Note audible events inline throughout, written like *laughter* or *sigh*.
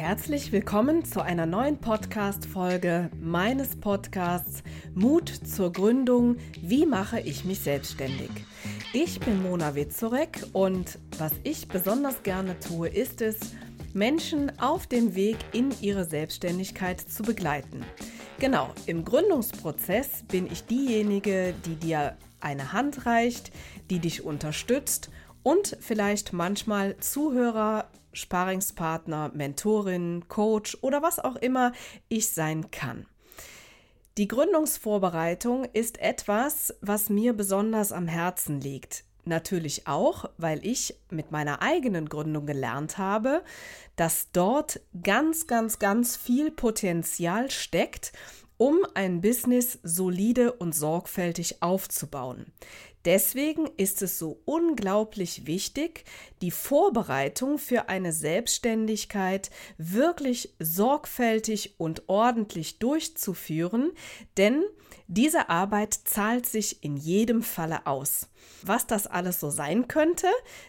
Herzlich willkommen zu einer neuen Podcast-Folge meines Podcasts Mut zur Gründung. Wie mache ich mich selbstständig? Ich bin Mona Witzorek und was ich besonders gerne tue, ist es, Menschen auf dem Weg in ihre Selbstständigkeit zu begleiten. Genau, im Gründungsprozess bin ich diejenige, die dir eine Hand reicht, die dich unterstützt und vielleicht manchmal Zuhörer Sparingspartner, Mentorin, Coach oder was auch immer ich sein kann. Die Gründungsvorbereitung ist etwas, was mir besonders am Herzen liegt. Natürlich auch, weil ich mit meiner eigenen Gründung gelernt habe, dass dort ganz, ganz, ganz viel Potenzial steckt, um ein Business solide und sorgfältig aufzubauen. Deswegen ist es so unglaublich wichtig, die Vorbereitung für eine Selbstständigkeit wirklich sorgfältig und ordentlich durchzuführen, denn diese Arbeit zahlt sich in jedem Falle aus. Was das alles so sein könnte,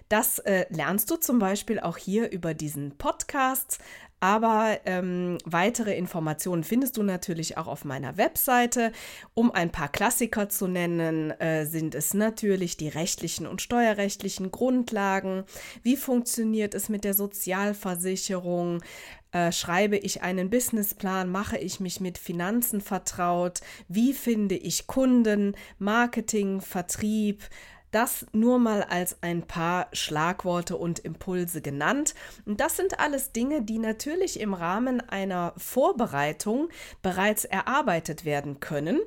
das äh, lernst du zum Beispiel auch hier über diesen Podcast. Aber ähm, weitere Informationen findest du natürlich auch auf meiner Webseite. Um ein paar Klassiker zu nennen, äh, sind es natürlich die rechtlichen und steuerrechtlichen Grundlagen. Wie funktioniert es mit der Sozialversicherung? Äh, schreibe ich einen Businessplan? Mache ich mich mit Finanzen vertraut? Wie finde ich Kunden? Marketing, Vertrieb? Das nur mal als ein paar Schlagworte und Impulse genannt. Und das sind alles Dinge, die natürlich im Rahmen einer Vorbereitung bereits erarbeitet werden können,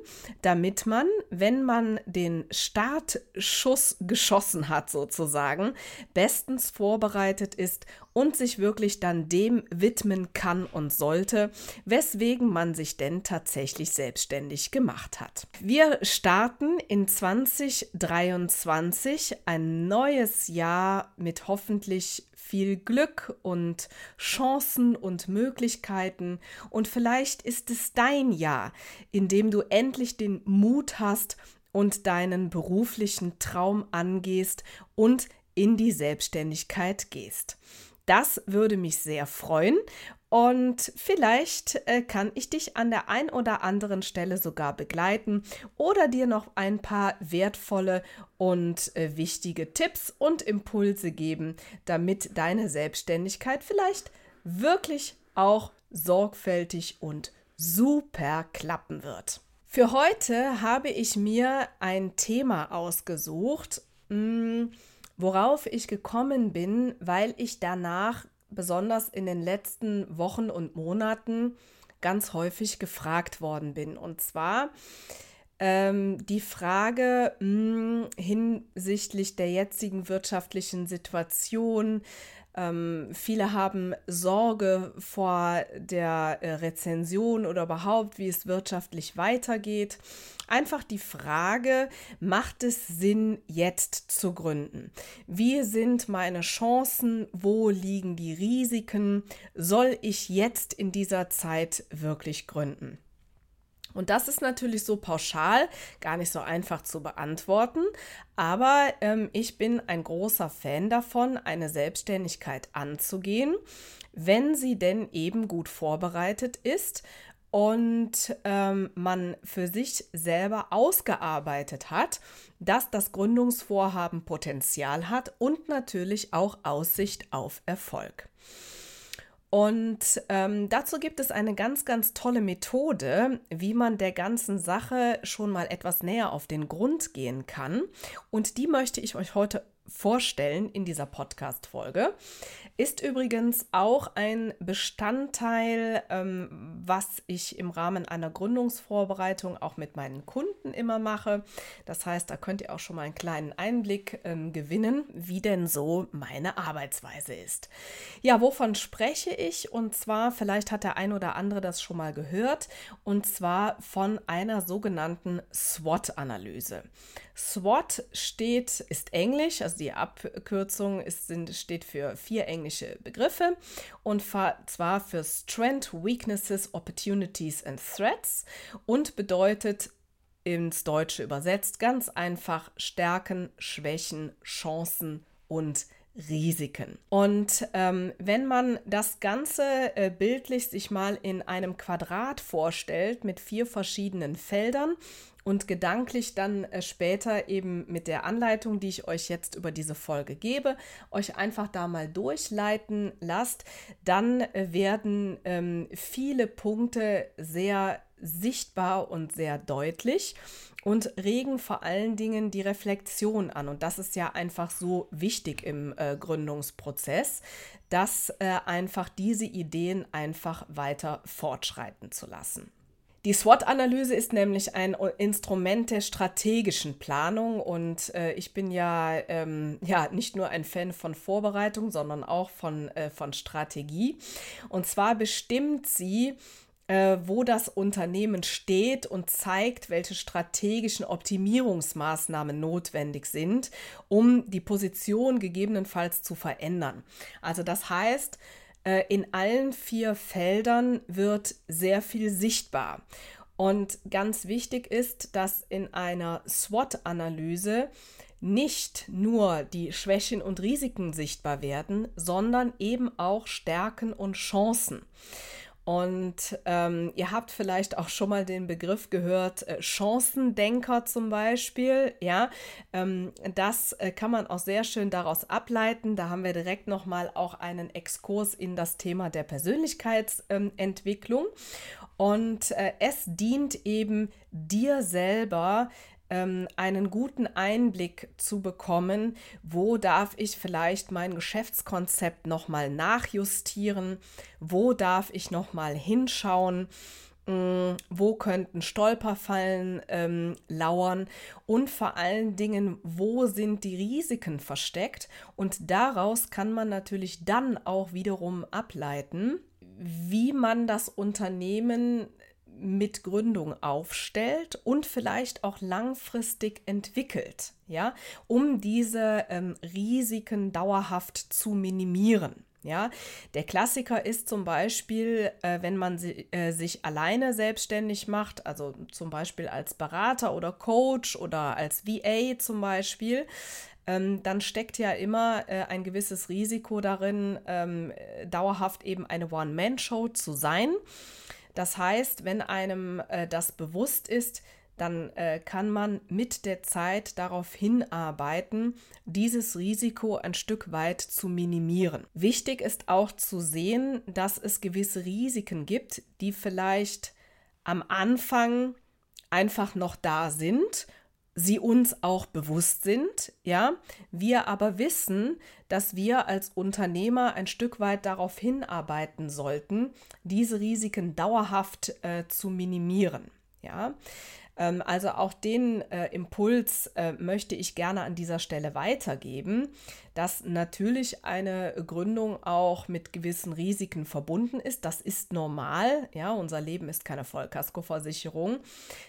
damit man, wenn man den Startschuss geschossen hat, sozusagen, bestens vorbereitet ist und sich wirklich dann dem widmen kann und sollte, weswegen man sich denn tatsächlich selbstständig gemacht hat. Wir starten in 2023 ein neues Jahr mit hoffentlich viel Glück und Chancen und Möglichkeiten und vielleicht ist es dein Jahr, in dem du endlich den Mut hast und deinen beruflichen Traum angehst und in die Selbstständigkeit gehst. Das würde mich sehr freuen und vielleicht äh, kann ich dich an der ein oder anderen Stelle sogar begleiten oder dir noch ein paar wertvolle und äh, wichtige Tipps und Impulse geben, damit deine Selbstständigkeit vielleicht wirklich auch sorgfältig und super klappen wird. Für heute habe ich mir ein Thema ausgesucht. Mh, hm, worauf ich gekommen bin, weil ich danach besonders in den letzten Wochen und Monaten ganz häufig gefragt worden bin. Und zwar ähm, die Frage mh, hm, hinsichtlich der jetzigen wirtschaftlichen Situation, ähm, viele haben Sorge vor der äh, Rezension oder überhaupt, wie es wirtschaftlich weitergeht. Einfach die Frage, macht es Sinn, jetzt zu gründen? Wie sind meine Chancen? Wo liegen die Risiken? Soll ich jetzt in dieser Zeit wirklich gründen? Und das ist natürlich so pauschal gar nicht so einfach zu beantworten, aber ähm, ich bin ein großer Fan davon, eine Selbstständigkeit anzugehen, wenn sie denn eben gut vorbereitet ist und ähm, man für sich selber ausgearbeitet hat, dass das Gründungsvorhaben Potenzial hat und natürlich auch Aussicht auf Erfolg. Und ähm, dazu gibt es eine ganz, ganz tolle Methode, wie man der ganzen Sache schon mal etwas näher auf den Grund gehen kann. Und die möchte ich euch heute vorstellen in dieser Podcast-Folge. Ist übrigens auch ein Bestandteil, ähm, was ich im Rahmen einer Gründungsvorbereitung auch mit meinen Kunden immer mache. Das heißt, da könnt ihr auch schon mal einen kleinen Einblick ähm, gewinnen, wie denn so meine Arbeitsweise ist. Ja, wovon spreche ich? Und zwar, vielleicht hat der ein oder andere das schon mal gehört, und zwar von einer sogenannten SWOT-Analyse. SWOT steht, ist Englisch, also die Abkürzung ist, sind, steht für vier englische Begriffe und zwar für Strength, Weaknesses, Opportunities and Threats und bedeutet ins Deutsche übersetzt ganz einfach Stärken, Schwächen, Chancen und Risiken. Und ähm, wenn man das Ganze äh, bildlich sich mal in einem Quadrat vorstellt mit vier verschiedenen Feldern und gedanklich dann äh, später eben mit der Anleitung, die ich euch jetzt über diese Folge gebe, euch einfach da mal durchleiten lasst, dann äh, werden ähm, viele Punkte sehr sichtbar und sehr deutlich und regen vor allen Dingen die Reflexion an. Und das ist ja einfach so wichtig im äh, Gründungsprozess, dass äh, einfach diese Ideen einfach weiter fortschreiten zu lassen. Die SWOT-Analyse ist nämlich ein Instrument der strategischen Planung und äh, ich bin ja, ähm, ja nicht nur ein Fan von Vorbereitung, sondern auch von, äh, von Strategie. Und zwar bestimmt sie, äh, wo das Unternehmen steht und zeigt, welche strategischen Optimierungsmaßnahmen notwendig sind, um die Position gegebenenfalls zu verändern. Also das heißt, in allen vier Feldern wird sehr viel sichtbar. Und ganz wichtig ist, dass in einer SWOT-Analyse nicht nur die Schwächen und Risiken sichtbar werden, sondern eben auch Stärken und Chancen. Und ähm, ihr habt vielleicht auch schon mal den Begriff gehört, äh, Chancendenker zum Beispiel. Ja, ähm, das äh, kann man auch sehr schön daraus ableiten. Da haben wir direkt nochmal auch einen Exkurs in das Thema der Persönlichkeitsentwicklung. Und äh, es dient eben dir selber ähm, einen guten Einblick zu bekommen, wo darf ich vielleicht mein Geschäftskonzept nochmal nachjustieren, wo darf ich nochmal hinschauen, ähm, wo könnten Stolperfallen ähm, lauern und vor allen Dingen, wo sind die Risiken versteckt. Und daraus kann man natürlich dann auch wiederum ableiten, wie man das Unternehmen mit Gründung aufstellt und vielleicht auch langfristig entwickelt, ja, um diese ähm, Risiken dauerhaft zu minimieren. Ja, der Klassiker ist zum Beispiel, äh, wenn man si äh, sich alleine selbstständig macht, also zum Beispiel als Berater oder Coach oder als VA zum Beispiel, ähm, dann steckt ja immer äh, ein gewisses Risiko darin, ähm, dauerhaft eben eine One-Man-Show zu sein. Das heißt, wenn einem äh, das bewusst ist, dann äh, kann man mit der Zeit darauf hinarbeiten, dieses Risiko ein Stück weit zu minimieren. Wichtig ist auch zu sehen, dass es gewisse Risiken gibt, die vielleicht am Anfang einfach noch da sind sie uns auch bewusst sind, ja, wir aber wissen, dass wir als Unternehmer ein Stück weit darauf hinarbeiten sollten, diese Risiken dauerhaft äh, zu minimieren, ja. Ähm, also auch den äh, Impuls äh, möchte ich gerne an dieser Stelle weitergeben, dass natürlich eine Gründung auch mit gewissen Risiken verbunden ist. Das ist normal. Ja, unser Leben ist keine Vollkaskoversicherung.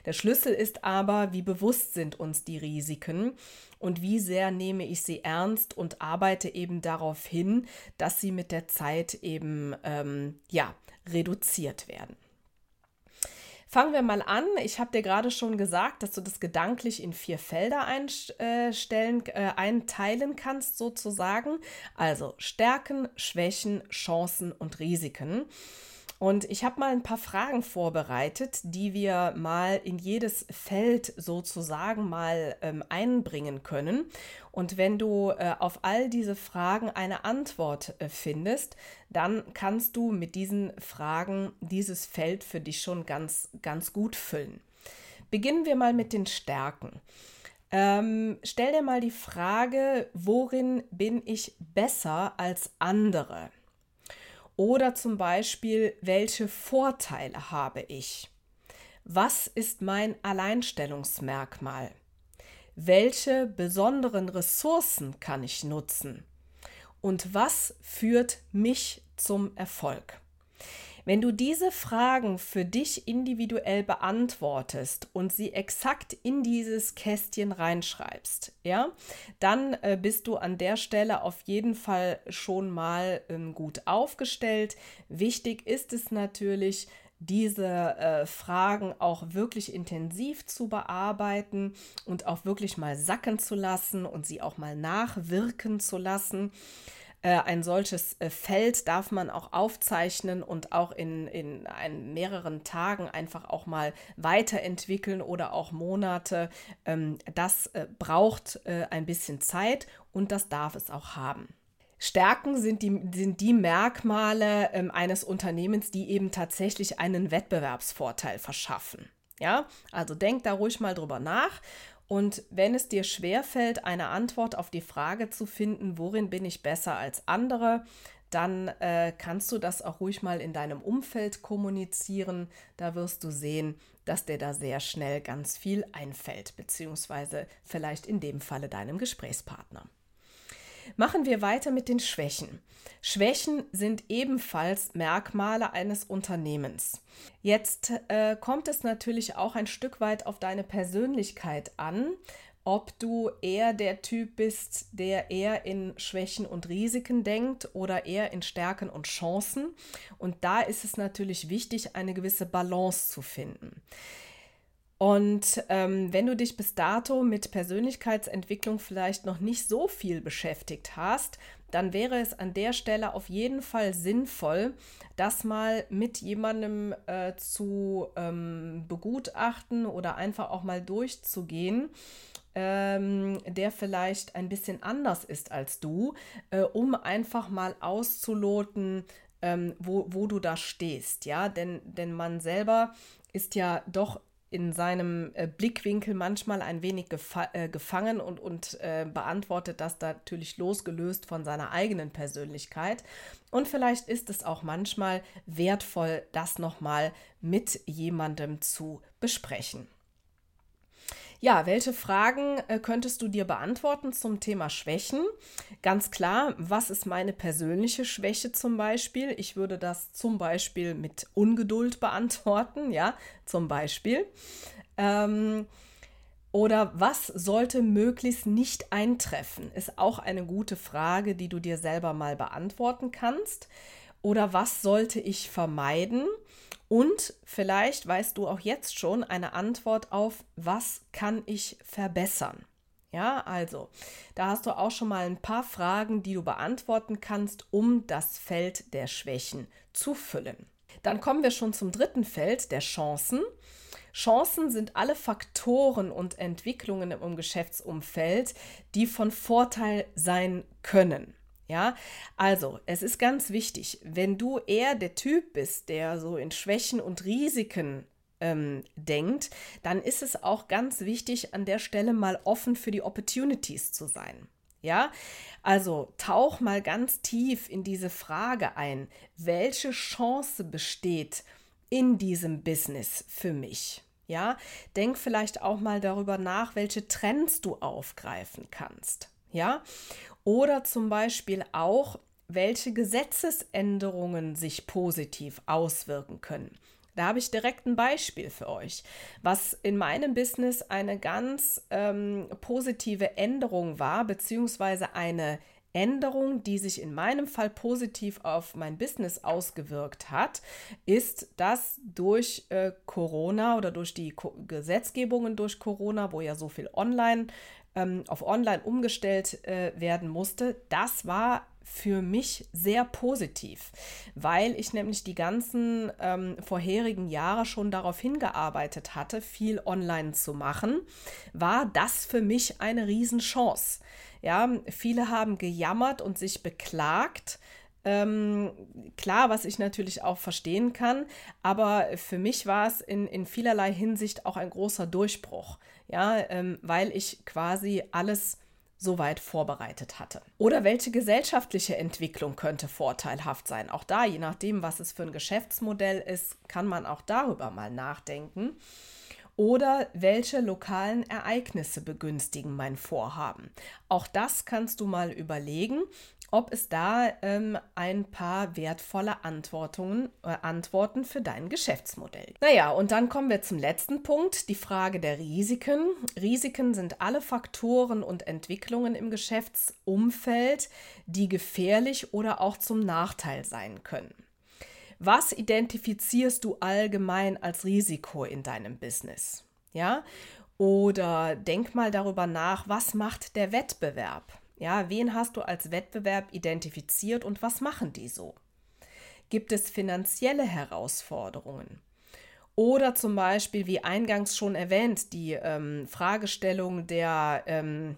Der Schlüssel ist aber, wie bewusst sind uns die Risiken und wie sehr nehme ich sie ernst und arbeite eben darauf hin, dass sie mit der Zeit eben ähm, ja reduziert werden. Fangen wir mal an. Ich habe dir gerade schon gesagt, dass du das gedanklich in vier Felder einstellen, äh, einteilen kannst, sozusagen. Also Stärken, Schwächen, Chancen und Risiken. Und ich habe mal ein paar Fragen vorbereitet, die wir mal in jedes Feld sozusagen mal ähm, einbringen können. Und wenn du äh, auf all diese Fragen eine Antwort äh, findest, dann kannst du mit diesen Fragen dieses Feld für dich schon ganz, ganz gut füllen. Beginnen wir mal mit den Stärken. Ähm, stell dir mal die Frage, worin bin ich besser als andere? Oder zum Beispiel, welche Vorteile habe ich? Was ist mein Alleinstellungsmerkmal? Welche besonderen Ressourcen kann ich nutzen? Und was führt mich zum Erfolg? Wenn du diese Fragen für dich individuell beantwortest und sie exakt in dieses Kästchen reinschreibst, ja, dann äh, bist du an der Stelle auf jeden Fall schon mal ähm, gut aufgestellt. Wichtig ist es natürlich, diese äh, Fragen auch wirklich intensiv zu bearbeiten und auch wirklich mal sacken zu lassen und sie auch mal nachwirken zu lassen. Äh, ein solches äh, Feld darf man auch aufzeichnen und auch in, in ein, mehreren Tagen einfach auch mal weiterentwickeln oder auch Monate. Ähm, das äh, braucht ein bisschen Zeit und das darf es auch haben. Stärken sind die, sind die Merkmale ähm, eines Unternehmens, die eben tatsächlich einen Wettbewerbsvorteil verschaffen. Ja, also denk da ruhig mal drüber nach und wenn es dir schwerfällt, eine Antwort auf die Frage zu finden, worin bin ich besser als andere, dann äh, kannst du das auch ruhig mal in deinem Umfeld kommunizieren. Da wirst du sehen, dass dir da sehr schnell ganz viel einfällt, beziehungsweise vielleicht in dem Falle deinem Gesprächspartner. Machen wir weiter mit den Schwächen. Schwächen sind ebenfalls Merkmale eines Unternehmens. Jetzt äh, kommt es natürlich auch ein Stück weit auf deine Persönlichkeit an, ob du eher der Typ bist, der eher in Schwächen und Risiken denkt oder eher in Stärken und Chancen. Und da ist es natürlich wichtig, eine gewisse Balance zu finden. Und ähm, wenn du dich bis dato mit Persönlichkeitsentwicklung vielleicht noch nicht so viel beschäftigt hast, dann wäre es an der Stelle auf jeden Fall sinnvoll, das mal mit jemandem äh, zu ähm, begutachten oder einfach auch mal durchzugehen, ähm, der vielleicht ein bisschen anders ist als du, äh, um einfach mal auszuloten, ähm, wo, wo du da stehst. Ja, denn, denn man selber ist ja doch in seinem äh, Blickwinkel manchmal ein wenig gefa äh, gefangen und, und äh, beantwortet das natürlich losgelöst von seiner eigenen Persönlichkeit. Und vielleicht ist es auch manchmal wertvoll, das nochmal mit jemandem zu besprechen. Ja, welche Fragen äh, könntest du dir beantworten zum Thema Schwächen? Ganz klar, was ist meine persönliche Schwäche zum Beispiel? Ich würde das zum Beispiel mit Ungeduld *laughs* beantworten, ja, zum Beispiel. Ähm, oder was sollte möglichst nicht eintreffen? Ist auch eine gute Frage, die du dir selber mal beantworten kannst. Oder was sollte ich vermeiden? Und vielleicht weißt du auch jetzt schon eine Antwort auf, was kann ich verbessern? Ja, also, da hast du auch schon mal ein paar Fragen, die du beantworten kannst, um das Feld der Schwächen zu füllen. Dann kommen wir schon zum dritten Feld der Chancen. Chancen sind alle Faktoren und Entwicklungen im Geschäftsumfeld, die von Vorteil sein können. Ja, also es ist ganz wichtig, wenn du eher der Typ bist, der so in Schwächen und Risiken ähm, denkt, dann ist es auch ganz wichtig, an der Stelle mal offen für die Opportunities zu sein. Ja, also tauch mal ganz tief in diese Frage ein, welche Chance besteht in diesem Business für mich? Ja, denk vielleicht auch mal darüber nach, welche Trends du aufgreifen kannst. Ja, oder zum Beispiel auch, welche Gesetzesänderungen sich positiv auswirken können. Da habe ich direkt ein Beispiel für euch, was in meinem Business eine ganz ähm, positive Änderung war, beziehungsweise eine Änderung, die sich in meinem Fall positiv auf mein Business ausgewirkt hat, ist, dass durch äh, Corona oder durch die Ko Gesetzgebungen durch Corona, wo ja so viel online ähm, auf online umgestellt äh, werden musste, das war für mich sehr positiv, weil ich nämlich die ganzen ähm, vorherigen Jahre schon darauf hingearbeitet hatte, viel online zu machen, war das für mich eine Riesenchance. Ja, viele haben gejammert und sich beklagt, ähm, klar, was ich natürlich auch verstehen kann, aber für mich war es in, in vielerlei Hinsicht auch ein großer Durchbruch, ja, ähm, weil ich quasi alles soweit vorbereitet hatte. Oder welche gesellschaftliche Entwicklung könnte vorteilhaft sein? Auch da, je nachdem, was es für ein Geschäftsmodell ist, kann man auch darüber mal nachdenken. Oder welche lokalen Ereignisse begünstigen mein Vorhaben? Auch das kannst du mal überlegen ob es da ähm, ein paar wertvolle Antworten, äh, Antworten für dein Geschäftsmodell. Naja, und dann kommen wir zum letzten Punkt, die Frage der Risiken. Risiken sind alle Faktoren und Entwicklungen im Geschäftsumfeld, die gefährlich oder auch zum Nachteil sein können. Was identifizierst du allgemein als Risiko in deinem Business? Ja? Oder denk mal darüber nach, was macht der Wettbewerb? Ja, wen hast du als Wettbewerb identifiziert und was machen die so? Gibt es finanzielle Herausforderungen? Oder zum Beispiel, wie eingangs schon erwähnt, die ähm, Fragestellung der, ähm,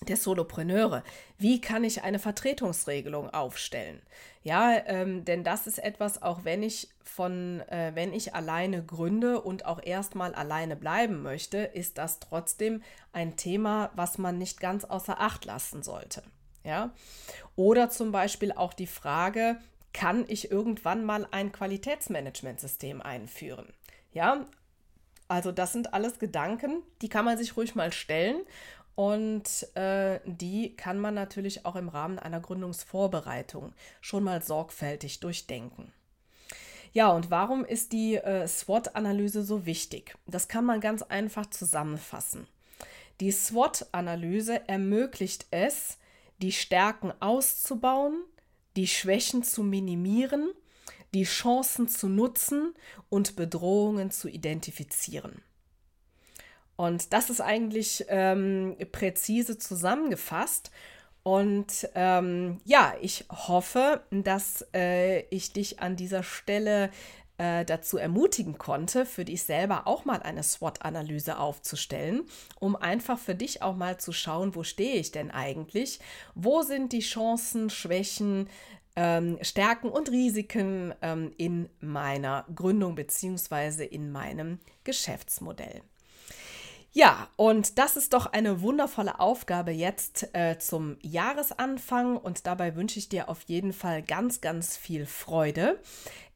der Solopreneure. Wie kann ich eine Vertretungsregelung aufstellen? Ja, ähm, denn das ist etwas, auch wenn ich von, äh, wenn ich alleine gründe und auch erstmal alleine bleiben möchte, ist das trotzdem ein Thema, was man nicht ganz außer Acht lassen sollte. Ja, oder zum Beispiel auch die Frage, kann ich irgendwann mal ein Qualitätsmanagementsystem einführen? Ja, also das sind alles Gedanken, die kann man sich ruhig mal stellen und äh, die kann man natürlich auch im Rahmen einer Gründungsvorbereitung schon mal sorgfältig durchdenken. Ja, und warum ist die äh, SWOT-Analyse so wichtig? Das kann man ganz einfach zusammenfassen. Die SWOT-Analyse ermöglicht es, die Stärken auszubauen, die Schwächen zu minimieren die Chancen zu nutzen und Bedrohungen zu identifizieren. Und das ist eigentlich ähm, präzise zusammengefasst. Und ähm, ja, ich hoffe, dass äh, ich dich an dieser Stelle äh, dazu ermutigen konnte, für dich selber auch mal eine SWOT-Analyse aufzustellen, um einfach für dich auch mal zu schauen, wo stehe ich denn eigentlich, wo sind die Chancen, Schwächen, ähm, Stärken und Risiken ähm, in meiner Gründung bzw. in meinem Geschäftsmodell. Ja, und das ist doch eine wundervolle Aufgabe jetzt äh, zum Jahresanfang und dabei wünsche ich dir auf jeden Fall ganz, ganz viel Freude.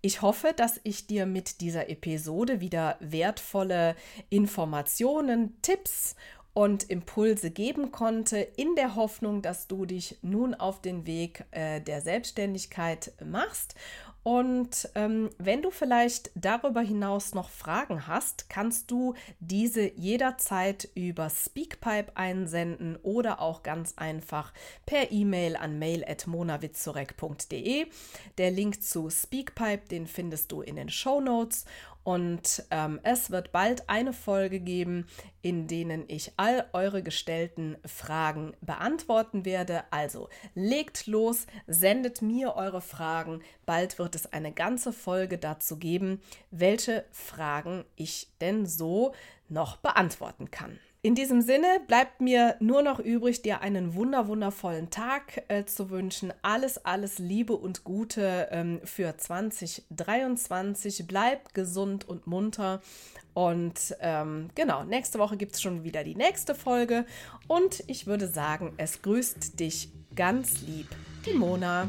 Ich hoffe, dass ich dir mit dieser Episode wieder wertvolle Informationen, Tipps und Impulse geben konnte, in der Hoffnung, dass du dich nun auf den Weg äh, der Selbstständigkeit machst. Und ähm, wenn du vielleicht darüber hinaus noch Fragen hast, kannst du diese jederzeit über Speakpipe einsenden oder auch ganz einfach per E-Mail an mail.monawitzorek.de. Der Link zu Speakpipe, den findest du in den Show Notes. Und ähm, es wird bald eine Folge geben, in denen ich all eure gestellten Fragen beantworten werde. Also legt los, sendet mir eure Fragen. Bald wird es eine ganze Folge dazu geben, welche Fragen ich denn so noch beantworten kann. In diesem Sinne bleibt mir nur noch übrig, dir einen wunder wundervollen Tag äh, zu wünschen. Alles, alles Liebe und Gute ähm, für 2023. Bleib gesund und munter. Und ähm, genau, nächste Woche gibt es schon wieder die nächste Folge. Und ich würde sagen, es grüßt dich ganz lieb, die Mona.